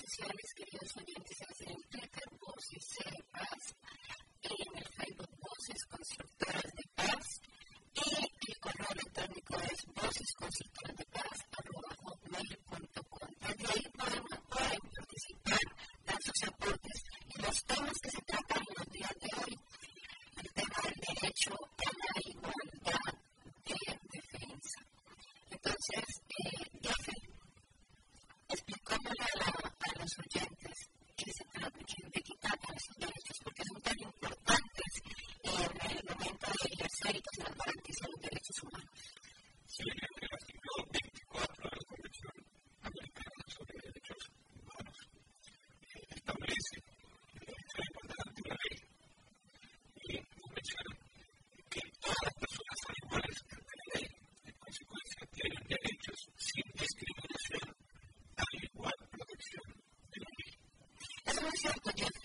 Sociales, queridos oyentes, siento que es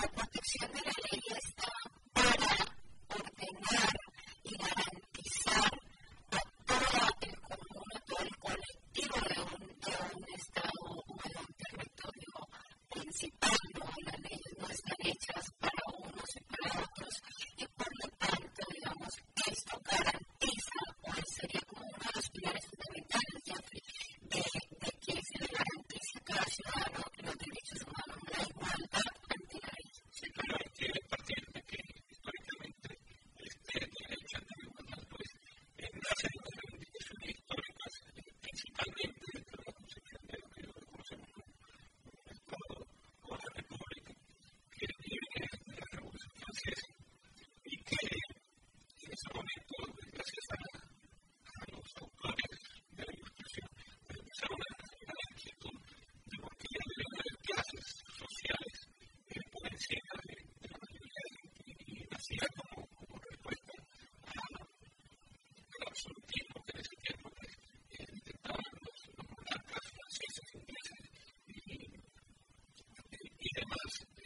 la protección de promise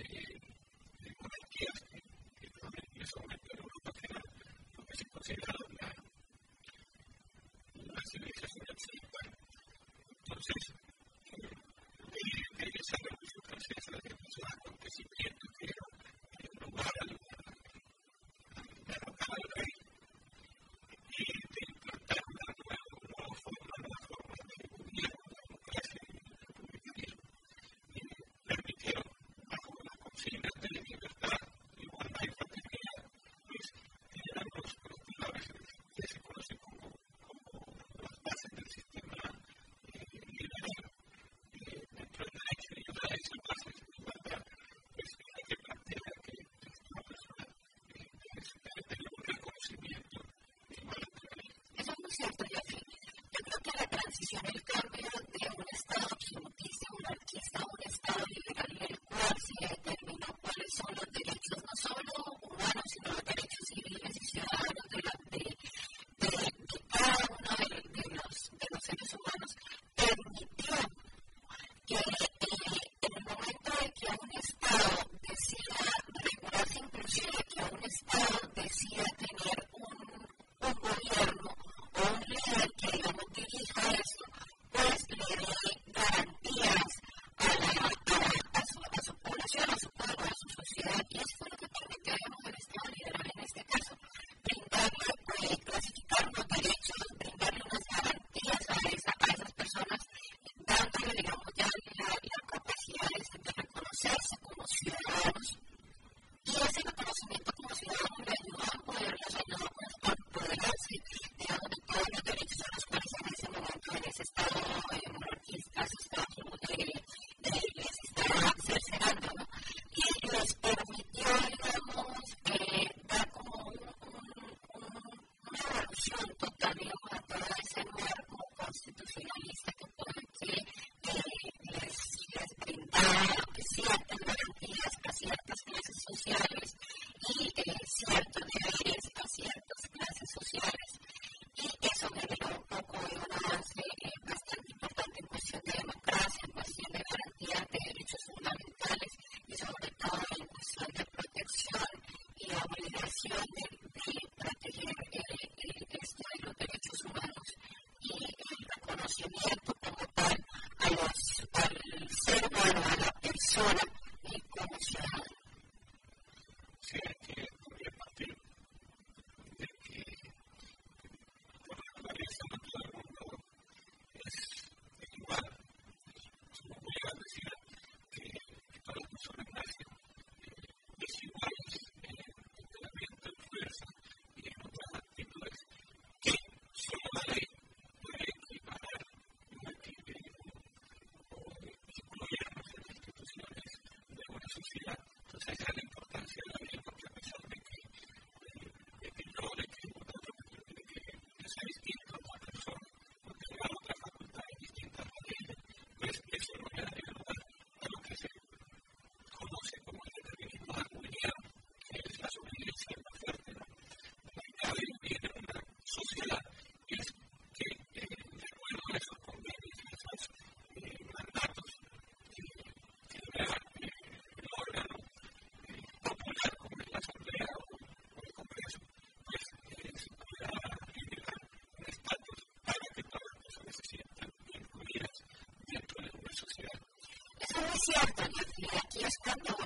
cierto, y aquí está, pero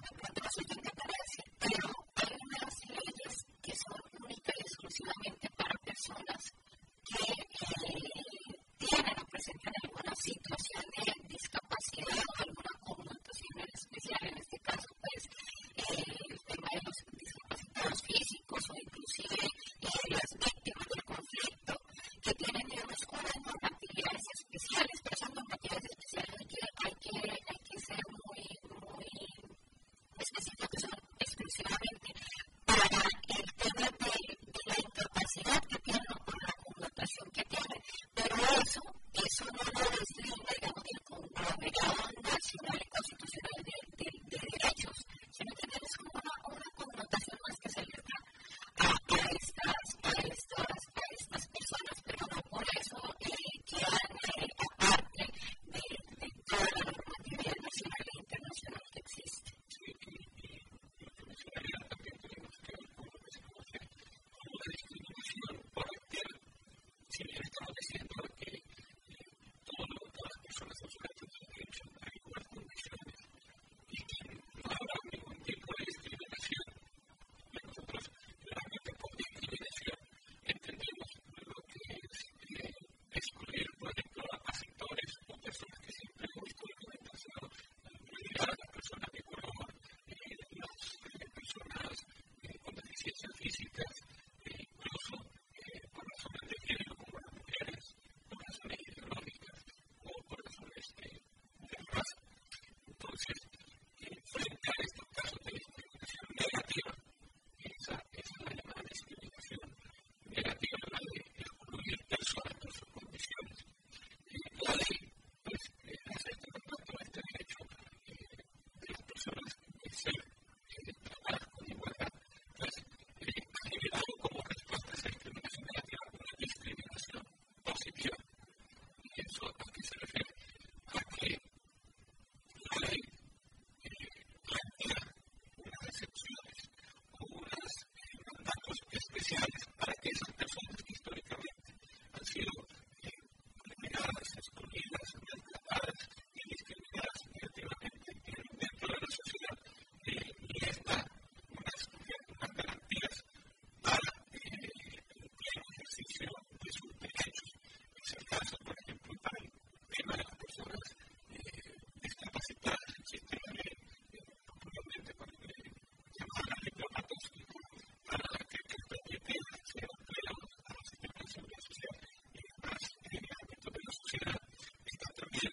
tiene esta opción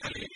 Gracias.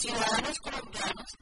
Ciudadanos colombianos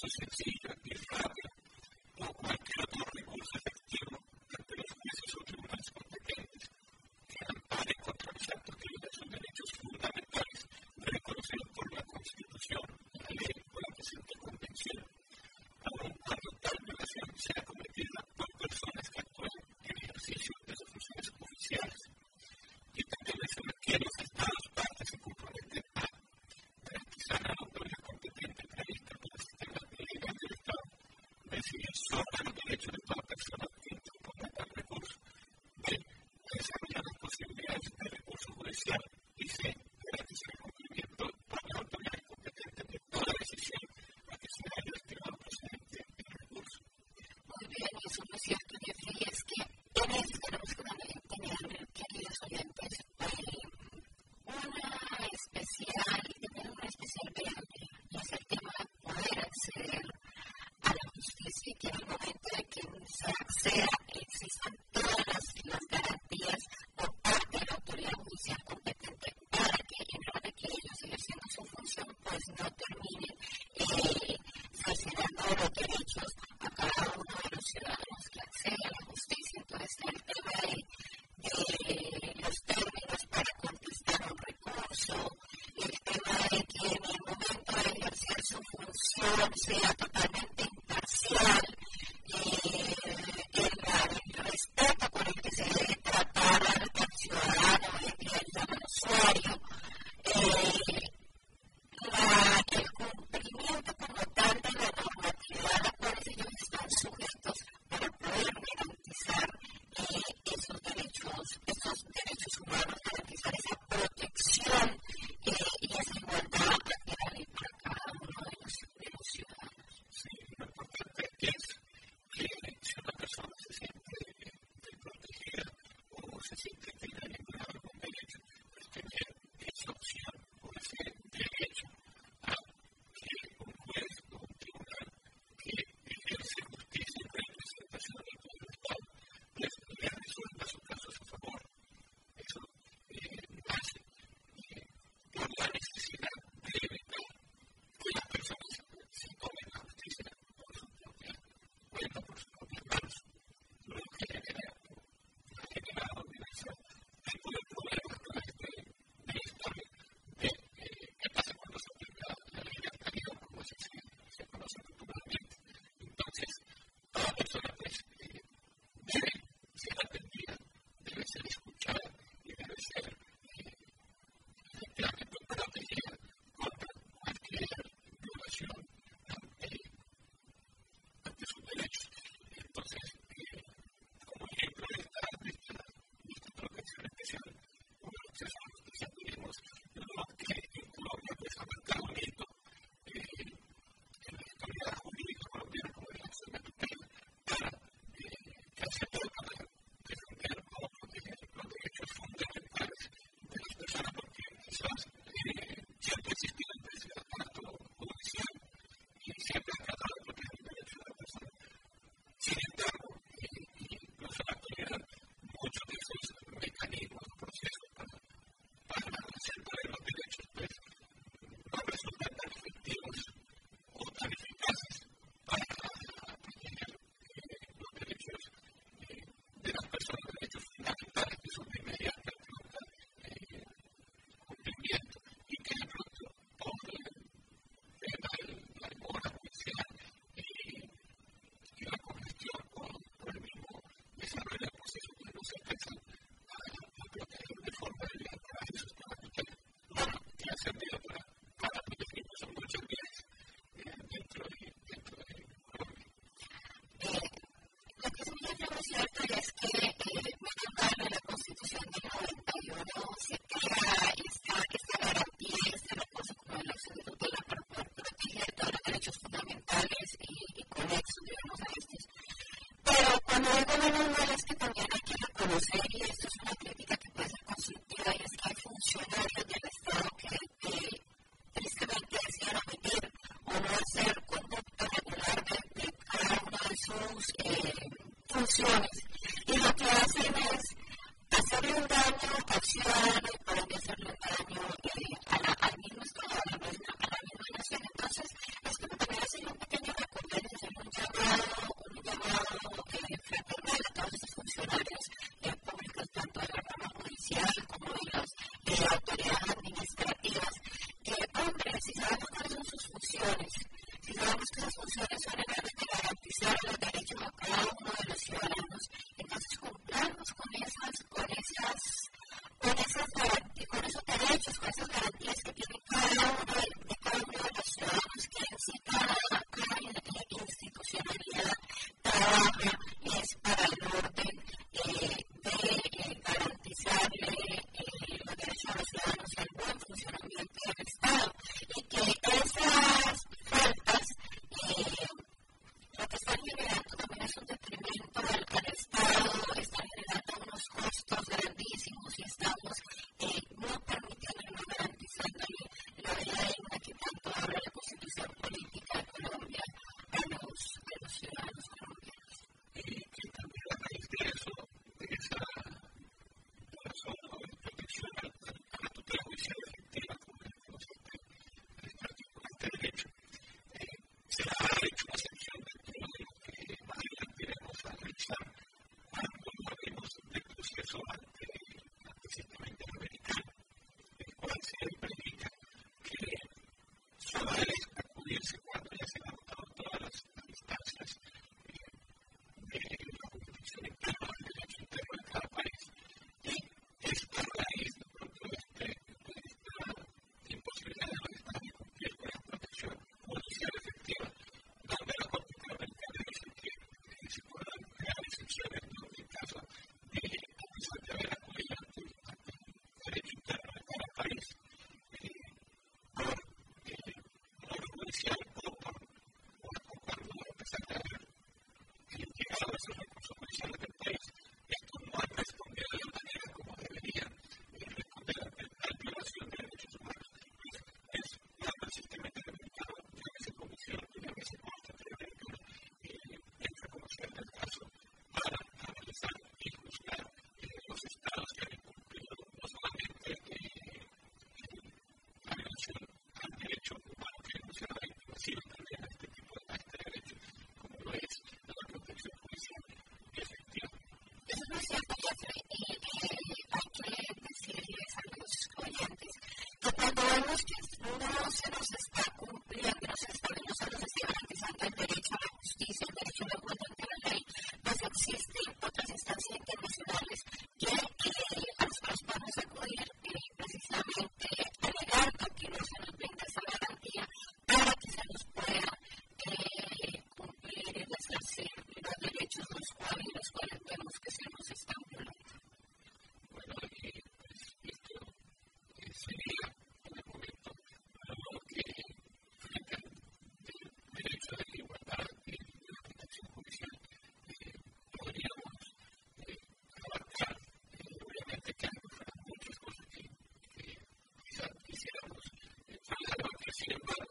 suscetível de fato. cuando vemos que Yeah.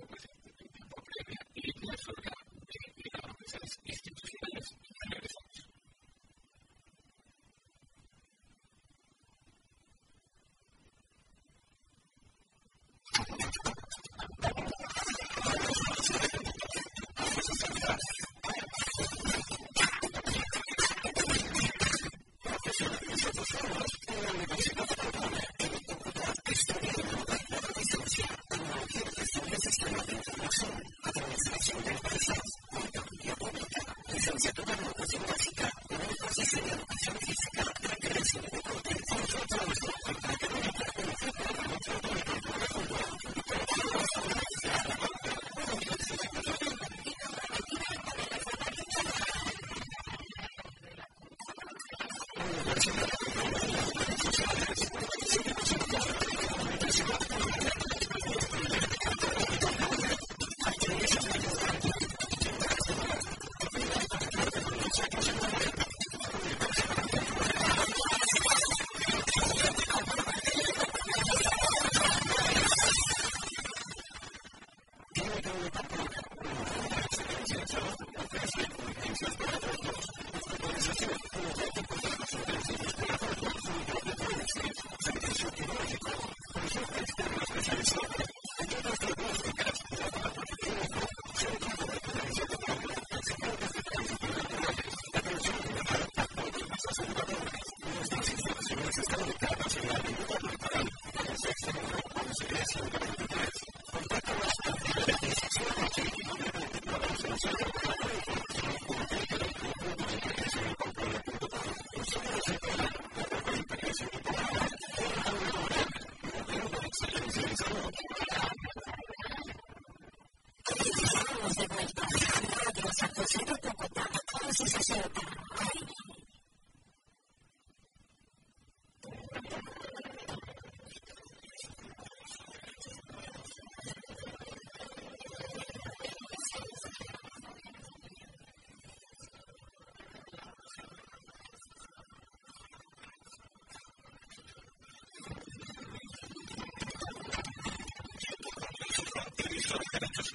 just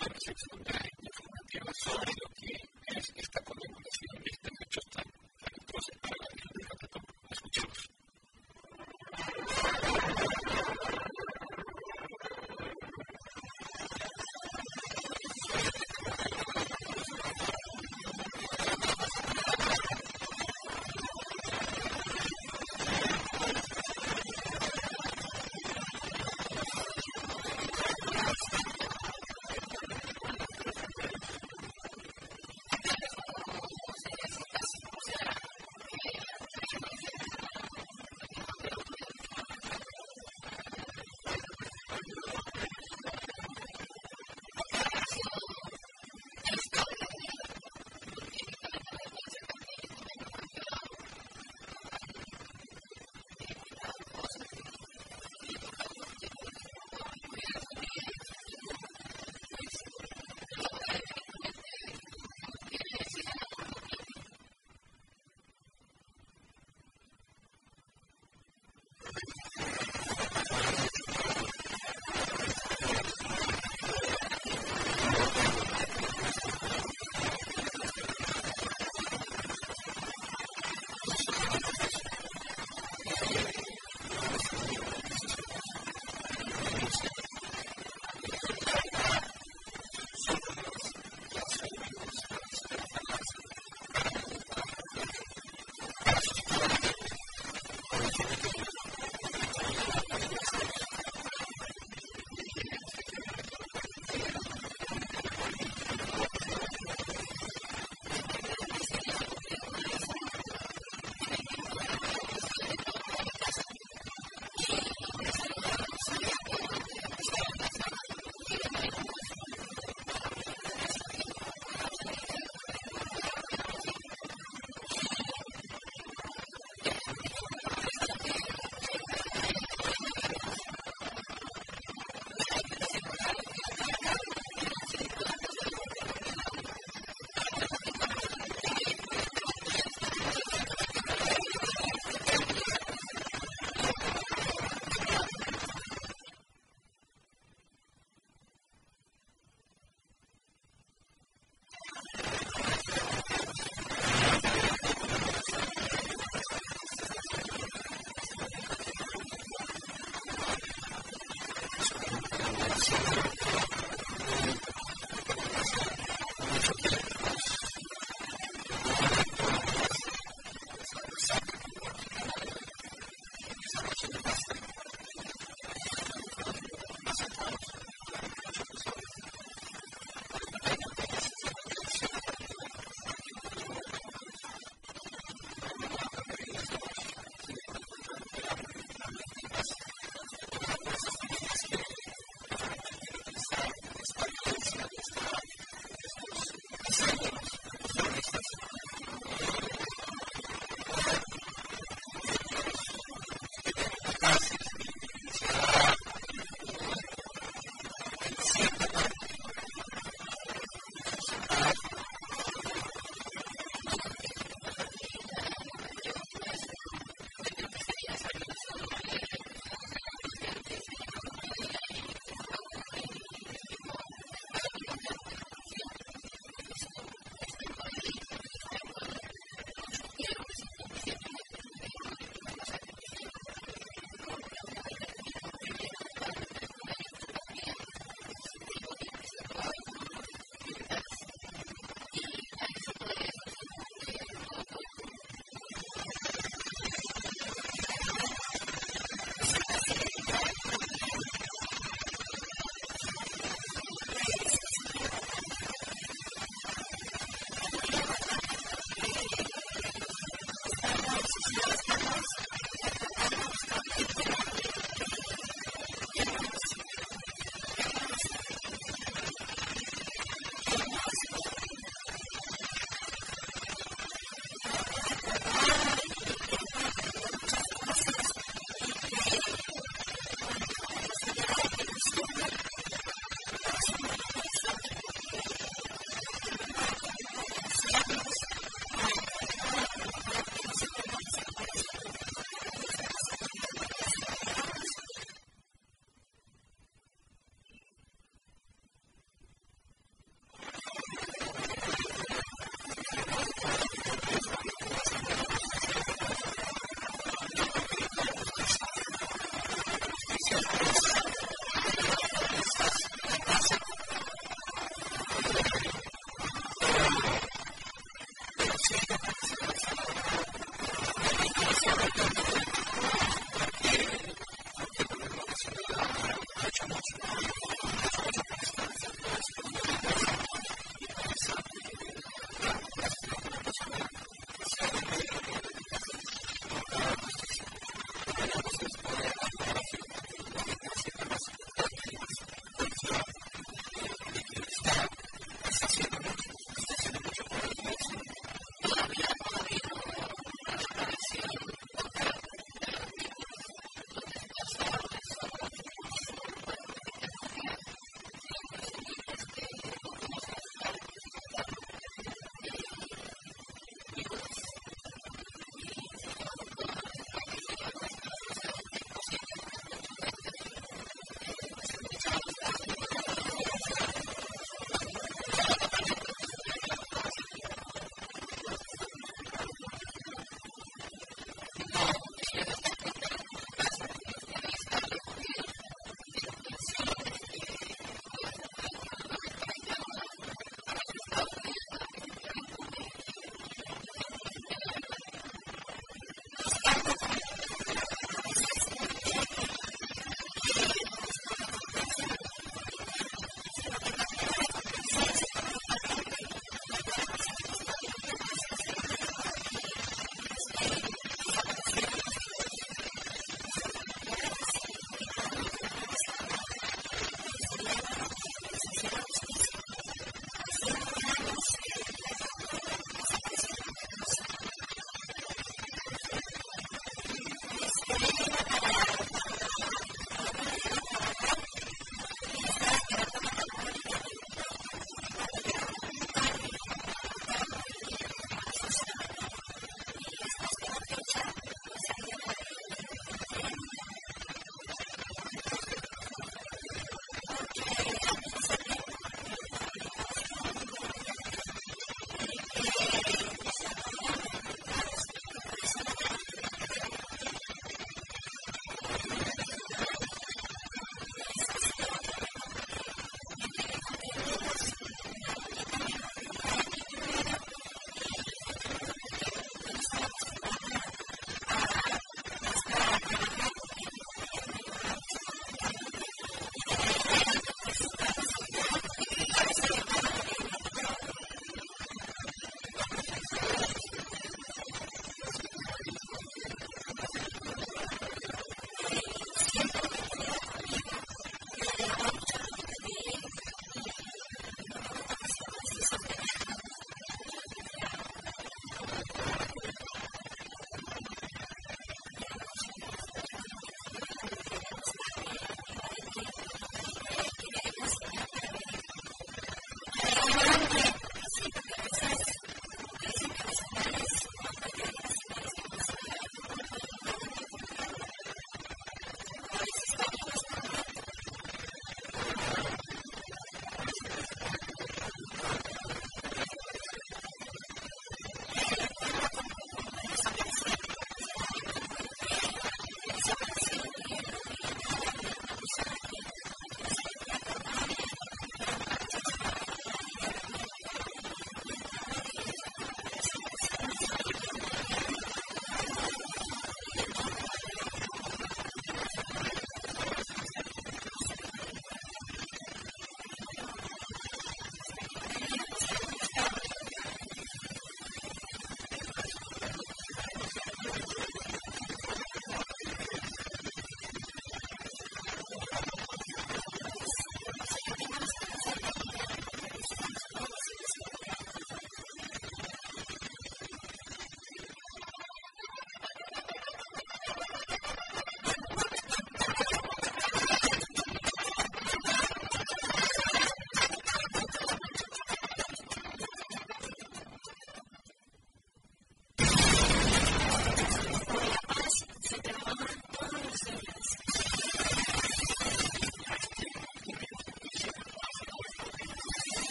Thank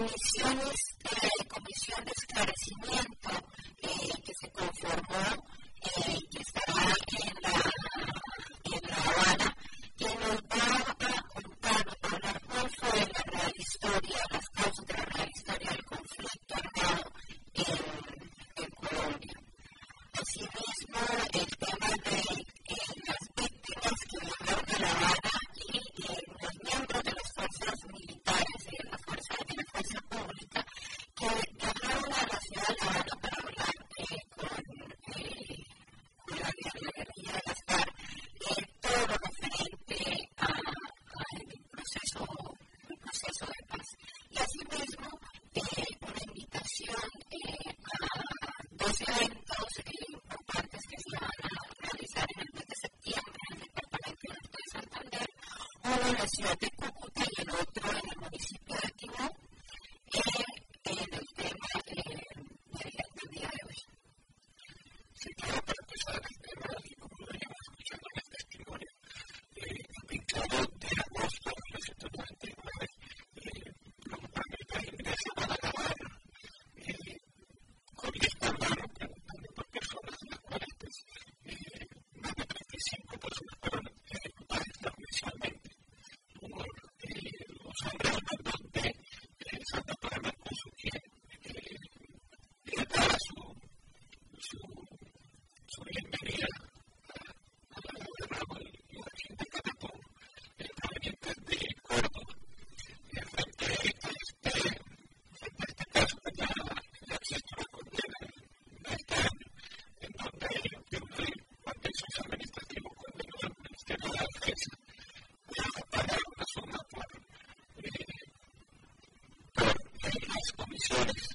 миссионерские الأسيوطي eh,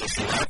就是我。